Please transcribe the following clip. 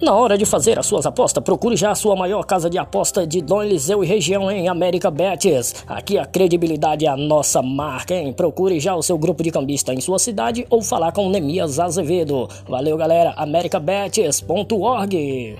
Na hora de fazer as suas apostas, procure já a sua maior casa de aposta de Dom Eliseu e região em América Betis. Aqui a credibilidade é a nossa marca, hein? Procure já o seu grupo de cambista em sua cidade ou falar com Nemias Azevedo. Valeu, galera. americabetis.org